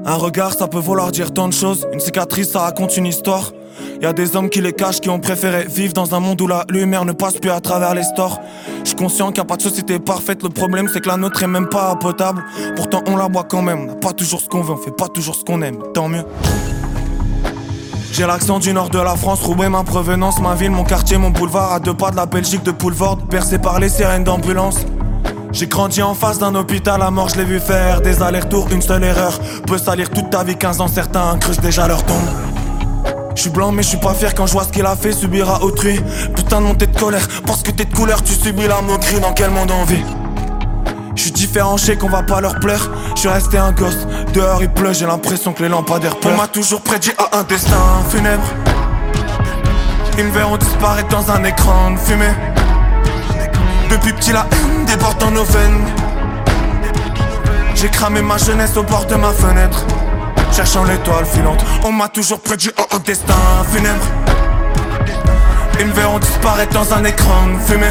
Un regard, ça peut vouloir dire tant de choses. Une cicatrice, ça raconte une histoire. Y a des hommes qui les cachent, qui ont préféré vivre dans un monde où la lumière ne passe plus à travers les stores. Je conscient qu'il n'y a pas de société parfaite. Le problème, c'est que la nôtre est même pas potable. Pourtant, on la boit quand même. On n'a pas toujours ce qu'on veut, on fait pas toujours ce qu'on aime. Tant mieux. J'ai l'accent du nord de la France, Roubaix ma provenance, ma ville, mon quartier, mon boulevard, à deux pas de la Belgique de Poulvord, percé par les sirènes d'ambulance. J'ai grandi en face d'un hôpital à mort, je l'ai vu faire des allers-retours, une seule erreur peut salir toute ta vie, 15 ans certains creusent déjà leur tombe. Je suis blanc mais je suis pas fier quand je vois ce qu'il a fait subir à autrui. Putain de montée de colère, parce que t'es de couleur, tu subis la moquerie, dans quel monde on vit je suis différent, je qu'on va pas leur plaire. Je suis resté un gosse, dehors il pleut, j'ai l'impression que les lampadaires pleurent. On m'a toujours prédit à un destin funèbre. Ils me verront disparaître dans un écran de fumée. Depuis petit, la haine déborde dans nos veines. J'ai cramé ma jeunesse au bord de ma fenêtre. Cherchant l'étoile filante, on m'a toujours prédit un destin funèbre. Ils me verront disparaître dans un écran de fumée.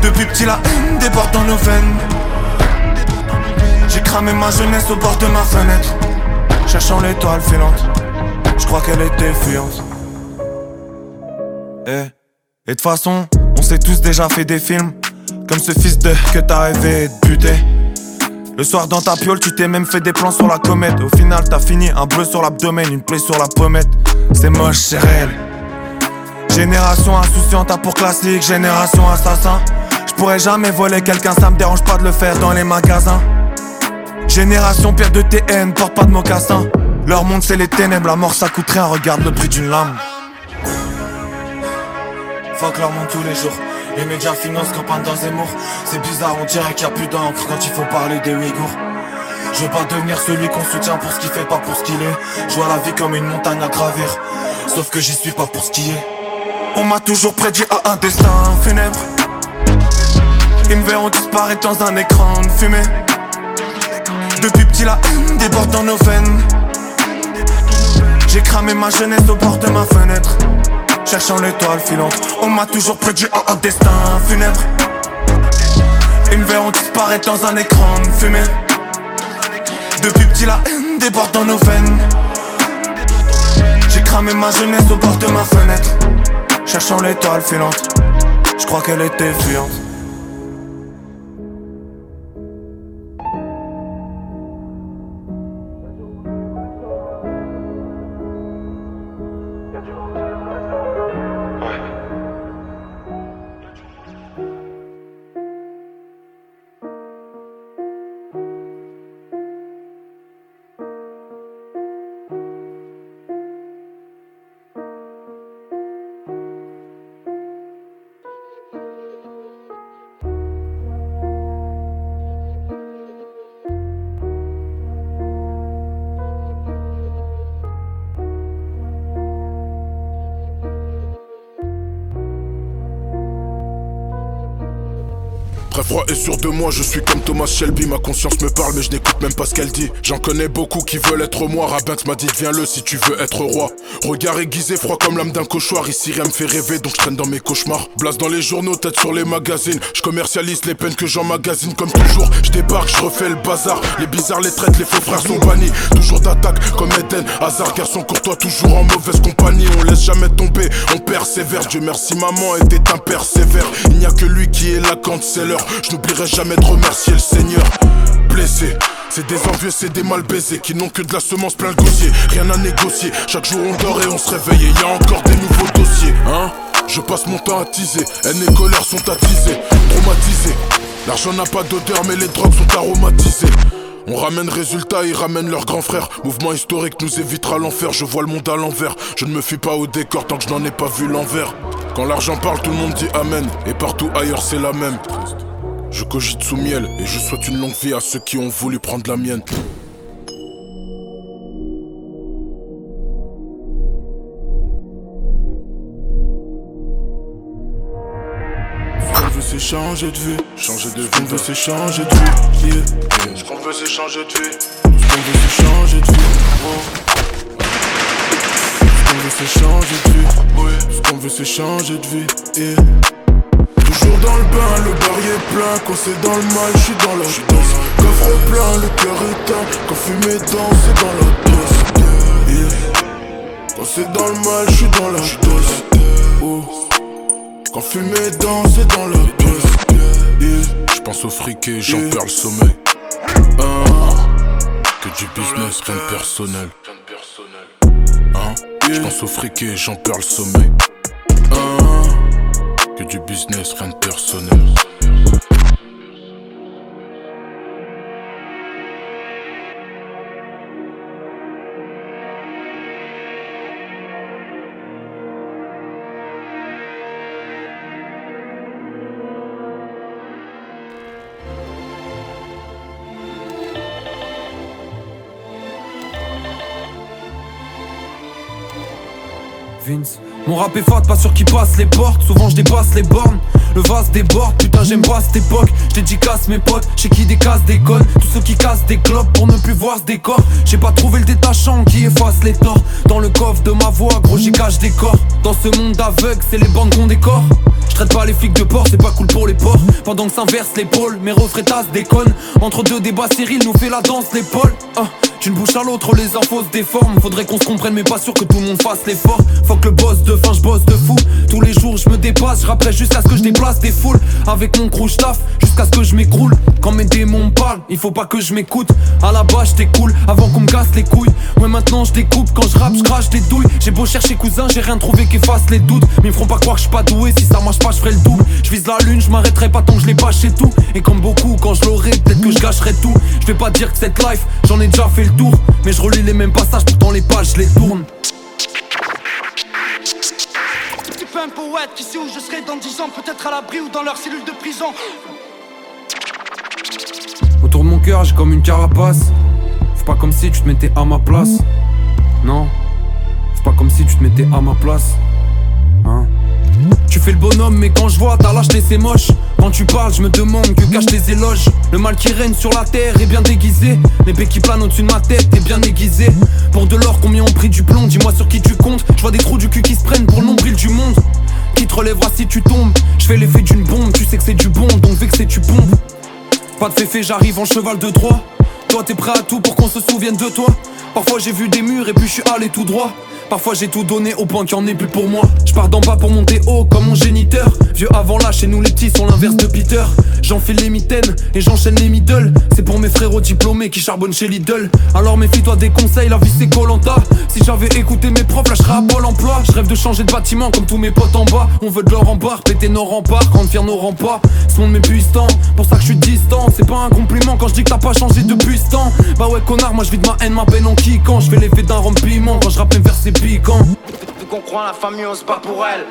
Depuis petit la haine déborde dans nos veines. J'ai cramé ma jeunesse au bord de ma fenêtre. Cherchant l'étoile filante. Je crois qu'elle était fuyante Eh Et de façon on s'est tous déjà fait des films. Comme ce fils de que t'as rêvé de buter le soir dans ta piole, tu t'es même fait des plans sur la comète. Au final, t'as fini un bleu sur l'abdomen, une plaie sur la pommette. C'est moche, c'est réel. Génération insouciante, à pour classique, génération assassin. Je pourrais jamais voler quelqu'un, ça me dérange pas de le faire dans les magasins. Génération pierre de TN, porte pas de mocassin. Leur monde c'est les ténèbres, la mort ça coûte rien, regarde le prix d'une lame. Fuck leur monde tous les jours. Les médias financent campagne dans Zemmour. C'est bizarre, on dirait qu'il y a plus d'encre quand il faut parler des Ouïghours. Je veux pas devenir celui qu'on soutient pour ce qu'il fait, pas pour ce qu'il est. Je vois la vie comme une montagne à gravir. Sauf que j'y suis pas pour ce qui est. On m'a toujours prédit à un destin funèbre. Ils me verront disparaître dans un écran de fumée. Depuis petit, la haine déborde dans nos veines. J'ai cramé ma jeunesse au bord de ma fenêtre. Cherchant l'étoile filante, on m'a toujours prédit à un destin funèbre. Ils me verront disparaître dans un écran de fumée. Depuis petit, la haine déborde dans nos veines. J'ai cramé ma jeunesse au bord de ma fenêtre. Cherchant l'étoile filante, je crois qu'elle était fuyante. Très froid et sûr de moi, je suis comme Thomas Shelby. Ma conscience me parle, mais je n'écoute même pas ce qu'elle dit. J'en connais beaucoup qui veulent être moi. Rabinx m'a dit, viens-le si tu veux être roi. Regard aiguisé, froid comme l'âme d'un cauchoir. Ici rien me fait rêver, donc je traîne dans mes cauchemars. Blase dans les journaux, tête sur les magazines. Je commercialise les peines que j'emmagasine comme toujours. Je débarque, je refais le bazar. Les bizarres, les traites, les faux frères sont bannis. Toujours d'attaque comme Eden. Hasard, garçon courtois, toujours en mauvaise compagnie. On laisse jamais tomber, on persévère. Dieu merci, maman était un persévère. Il n'y a que lui qui est là quand c'est l'heure. Je n'oublierai jamais de remercier le Seigneur. Blessé. C'est des envieux, c'est des mal baisés qui n'ont que de la semence plein le gosier. Rien à négocier. Chaque jour on dort et on se réveille. Et y a encore des nouveaux dossiers, hein? Je passe mon temps à teaser. Haine et colère sont attisés, traumatisés. L'argent n'a pas d'odeur, mais les drogues sont aromatisées. On ramène résultat, ils ramènent leurs grands frères. Mouvement historique nous évitera l'enfer. Je vois le monde à l'envers. Je ne me fie pas au décor tant que je n'en ai pas vu l'envers. Quand l'argent parle, tout le monde dit Amen. Et partout ailleurs, c'est la même. Je cogite sous miel et je souhaite une longue vie à ceux qui ont voulu prendre la mienne. C'est changer de vie. Changer de vie. Ce qu'on veut, c'est changer de vie. Yeah. Ce qu'on veut, c'est changer de vie. Ce qu'on veut, c'est changer de vie. Oh. Ce qu'on veut, c'est changer de vie. Ouais. Ce qu'on veut, c'est changer de. Yeah. Toujours dans le bain, le est plein. Quand c'est dans le mal, je suis dans la dose. Coffre plein, le cœur éteint. Quand fumer danse, c'est dans la dose. Yeah. Quand c'est dans le mal, je suis dans la dose. Oh. Quand fumer danse, c'est dans la dose. Yeah. Je pense au fric et j'en perds le sommeil. Ah. Que du business, rien de personnel. Hein? Je pense au fric et j'en perds le sommeil. Ah. Que du business, rien de personnel. Mon rap est fat, pas sûr qu'il passe les portes. Souvent je dépasse les bornes. Le vase déborde, putain j'aime pas cette époque. Je dédicace mes potes, chez qui des casses déconnent. Tous ceux qui cassent des clopes pour ne plus voir ce décor. J'ai pas trouvé le détachant qui efface les torts. Dans le coffre de ma voix, gros j'y cache des corps. Dans ce monde aveugle, c'est les bandes qu'on décore. Je traite pas les flics de port, c'est pas cool pour les porcs. Pendant que s'inverse l'épaule, mes refrains déconnent. Entre deux débats stériles, nous fait la danse l'épaule. Ah, d'une bouche à l'autre, les infos se déforment. Faudrait qu'on se comprenne, mais pas sûr que tout le monde fasse l'effort. Faut que le boss de fin, je bosse de fou. Tous les jours, je me dépasse, je rappelle jusqu'à ce que je déplace des foules. Avec mon crew, taf jusqu'à ce que je m'écroule. Quand mes démons parlent, il faut pas que je m'écoute. À la base, j'étais cool avant qu'on me casse les couilles. Ouais, maintenant je découpe, quand je rappe, je crache des douilles. J'ai beau chercher cousin, j'ai rien trouvé qui efface les doutes. Mais ils me feront pas croire que je pas doué, si ça marche pas, je ferai le double. Je vise la lune, je m'arrêterai pas tant que je l'ai pas chez tout. Et comme beaucoup, quand je l'aurai, peut-être que je gâcherai tout. Je vais pas dire que cette life, j'en ai déjà fait le tour. Mais je relis les mêmes passages, pourtant les pages, je les tourne. Petit peu un poète qui sait où je serai dans 10 ans, peut-être à l'abri ou dans leur cellule de prison. Autour de mon cœur, j'ai comme une carapace. Fais pas comme si tu te mettais à ma place. Non, fais pas comme si tu te mettais à ma place. Hein? Tu fais le bonhomme, mais quand je vois ta lâcheté, c'est moche. Quand tu parles, je me demande que cachent tes éloges. Le mal qui règne sur la terre est bien déguisé. L'épée qui plane au-dessus de ma tête est bien aiguisée. Pour de l'or, combien ont pris du plomb? Dis-moi sur qui tu comptes. Je vois des trous du cul qui se prennent pour le du monde. Qui te relèvera si tu tombes? Je fais l'effet d'une bombe, tu sais que c'est du bon, donc vexé tu pompes. Pas de féfé, j'arrive en cheval de droit. Toi t'es prêt à tout pour qu'on se souvienne de toi. Parfois j'ai vu des murs et puis je suis allé tout droit. Parfois j'ai tout donné au point qu'il en ait plus pour moi. Je pars d'en bas pour monter haut comme mon géniteur. Vieux avant là, chez nous les petits sont l'inverse de Peter. J'enfile les mitaines et j'enchaîne les middle. C'est pour mes frérots diplômés qui charbonnent chez Lidl. Alors méfie-toi des conseils, la vie c'est Colanta. Si j'avais écouté mes profs, là serais à Pôle emploi. Je rêve de changer de bâtiment comme tous mes potes en bas. On veut de l'or en barre, péter nos remparts, rendre nos remparts. Ce monde m'épuisant, pour ça que je suis distant. C'est pas un compliment quand je dis que t'as pas changé depuis Bah ouais, connard, moi je vide ma haine, ma peine en kickant. Je fais l'effet d'un rempiment quand je rappe vers ses piquants. Vu qu'on croit la famille, on se bat pour elle.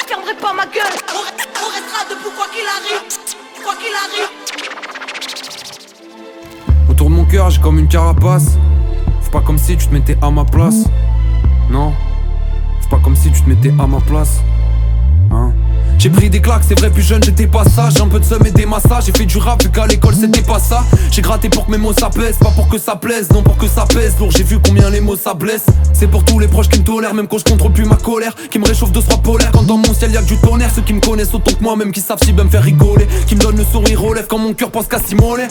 Je fermerai pas ma gueule, on, on restera debout quoi qu'il arrive. Quoi qu'il arrive. Autour de mon cœur, j'ai comme une carapace. Fais pas comme si tu te mettais à ma place. Non, fais pas comme si tu te mettais à ma place. Hein? J'ai pris des claques, c'est vrai, plus jeune j'étais pas sage. Un peu de seum et des massages. J'ai fait du rap vu qu'à l'école c'était pas ça. J'ai gratté pour que mes mots ça pèse, pas pour que ça plaise, non pour que ça pèse. Lourd, j'ai vu combien les mots ça blesse. C'est pour tous les proches qui me tolèrent, même quand je contrôle plus ma colère. Qui me réchauffe de trois polaire quand dans mon ciel y'a que du tonnerre. Ceux qui me connaissent autant que moi, même qui savent si bien me faire rigoler. Qui me donnent le sourire au lèvres quand mon cœur pense qu'à s'immoler.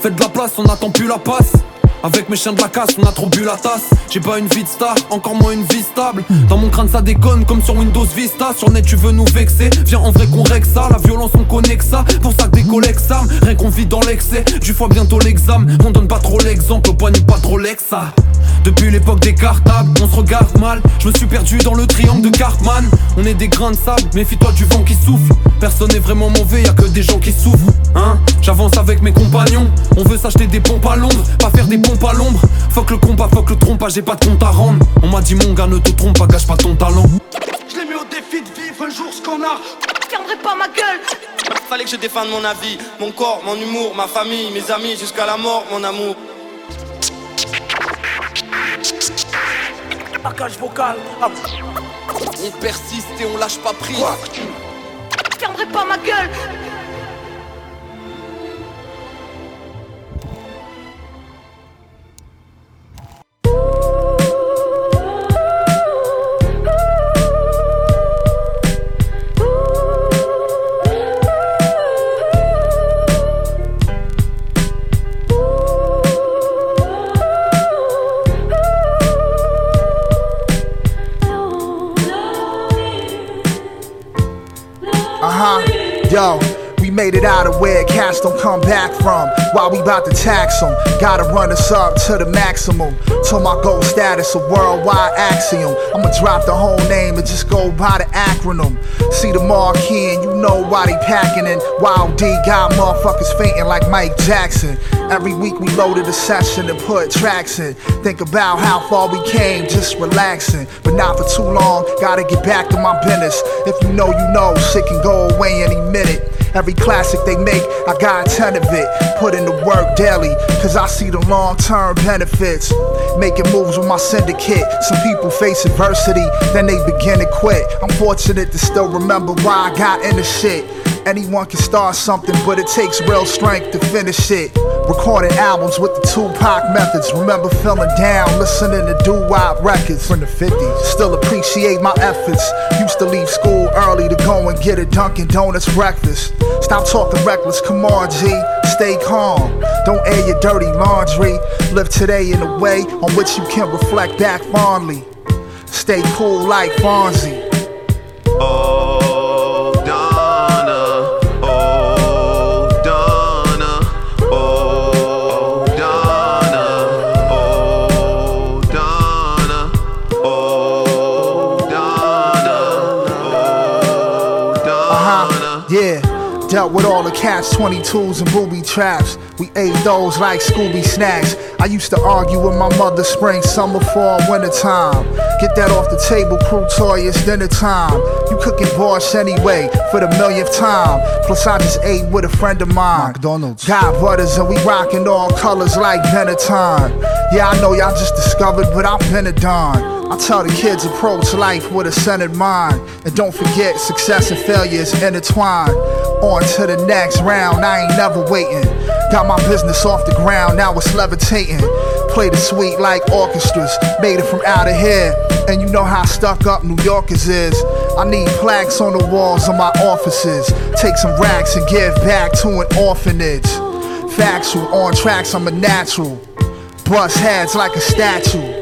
Faites de la place, on attend plus la passe. Avec mes chiens de la casse, on a trop bu la tasse. J'ai pas une vie de star, encore moins une vie stable. Dans mon crâne, ça déconne comme sur Windows Vista. Sur net, tu veux nous vexer. Viens en vrai qu'on règle ça. La violence, on connaît que ça. Pour ça que des collègues s'arment. Rien qu'on vit dans l'excès. Du fois bientôt l'examen. On donne pas trop l'exemple, au poignet pas trop l'exa. Depuis l'époque des cartables, on se regarde mal. Je me suis perdu dans le triangle de Cartman. On est des grains de sable, méfie-toi du vent qui souffle. Personne n'est vraiment mauvais, y'a que des gens qui souffrent. Hein? J'avance avec mes compagnons. On veut s'acheter des pompes à l'ombre, pas faire des pompes à l'ombre. Fuck le combat, fuck le trompe, j'ai pas de compte à rendre. On m'a dit mon gars, ne te trompe pas, gâche pas ton talent. Je l'ai mis au défi de vivre un jour ce qu'on a. Je fermerai pas ma gueule. Fallait que je défende mon avis, mon corps, mon humour, ma famille, mes amis, jusqu'à la mort, mon amour. Package vocal. On persiste et on lâche pas prise. Je fermerai pas ma gueule. Yo, we made it out of where cats don't come back from. While we bout to tax them, gotta run us up to the maximum. Till my gold status a worldwide axiom. I'ma drop the whole name and just go by the acronym. See the marquee and you know why they packing in. Wild D got motherfuckers fainting like Mike Jackson. Every week we loaded a session and put tracks in. Think about how far we came, just relaxing. But not for too long, gotta get back to my business. If you know, you know, shit can go away any minute. Every classic they make, I got a ton of it. Put in the work daily, cause I see the long term benefits. Making moves with my syndicate. Some people face adversity, then they begin to quit. I'm fortunate to still remember why I got into shit. Anyone can start something, but it takes real strength to finish it. Recording albums with the Tupac methods. Remember feeling down, listening to doo wop records from the 50s. Still appreciate my efforts. Used to leave school early to go and get a Dunkin' Donuts breakfast. Stop talking reckless, come on, G. Stay calm. Don't air your dirty laundry. Live today in a way on which you can reflect back fondly. Stay cool like Fonzie. Oh, Dealt with all the cats, 22s, and booby traps. We ate those like Scooby snacks. I used to argue with my mother spring, summer, fall, winter time. Get that off the table, crew toy, it's dinner time. You cooking borscht anyway for the millionth time. Plus, I just ate with a friend of mine. McDonald's. God butters, and we rocking all colors like Benetton. Yeah, I know y'all just discovered, but I've been a don. I tell the kids approach life with a centered mind. And don't forget, success and failure is intertwined. On to the next round, I ain't never waiting. Got my business off the ground, now it's levitating. Play the sweet like orchestras, made it from out of here. And you know how stuck up New Yorkers is. I need plaques on the walls of my offices. Take some racks and give back to an orphanage. Factual, on tracks, I'm a natural. Bust heads like a statue.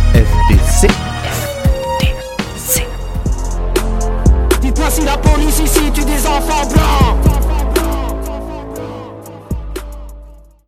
Mon ici tu des enfants blancs.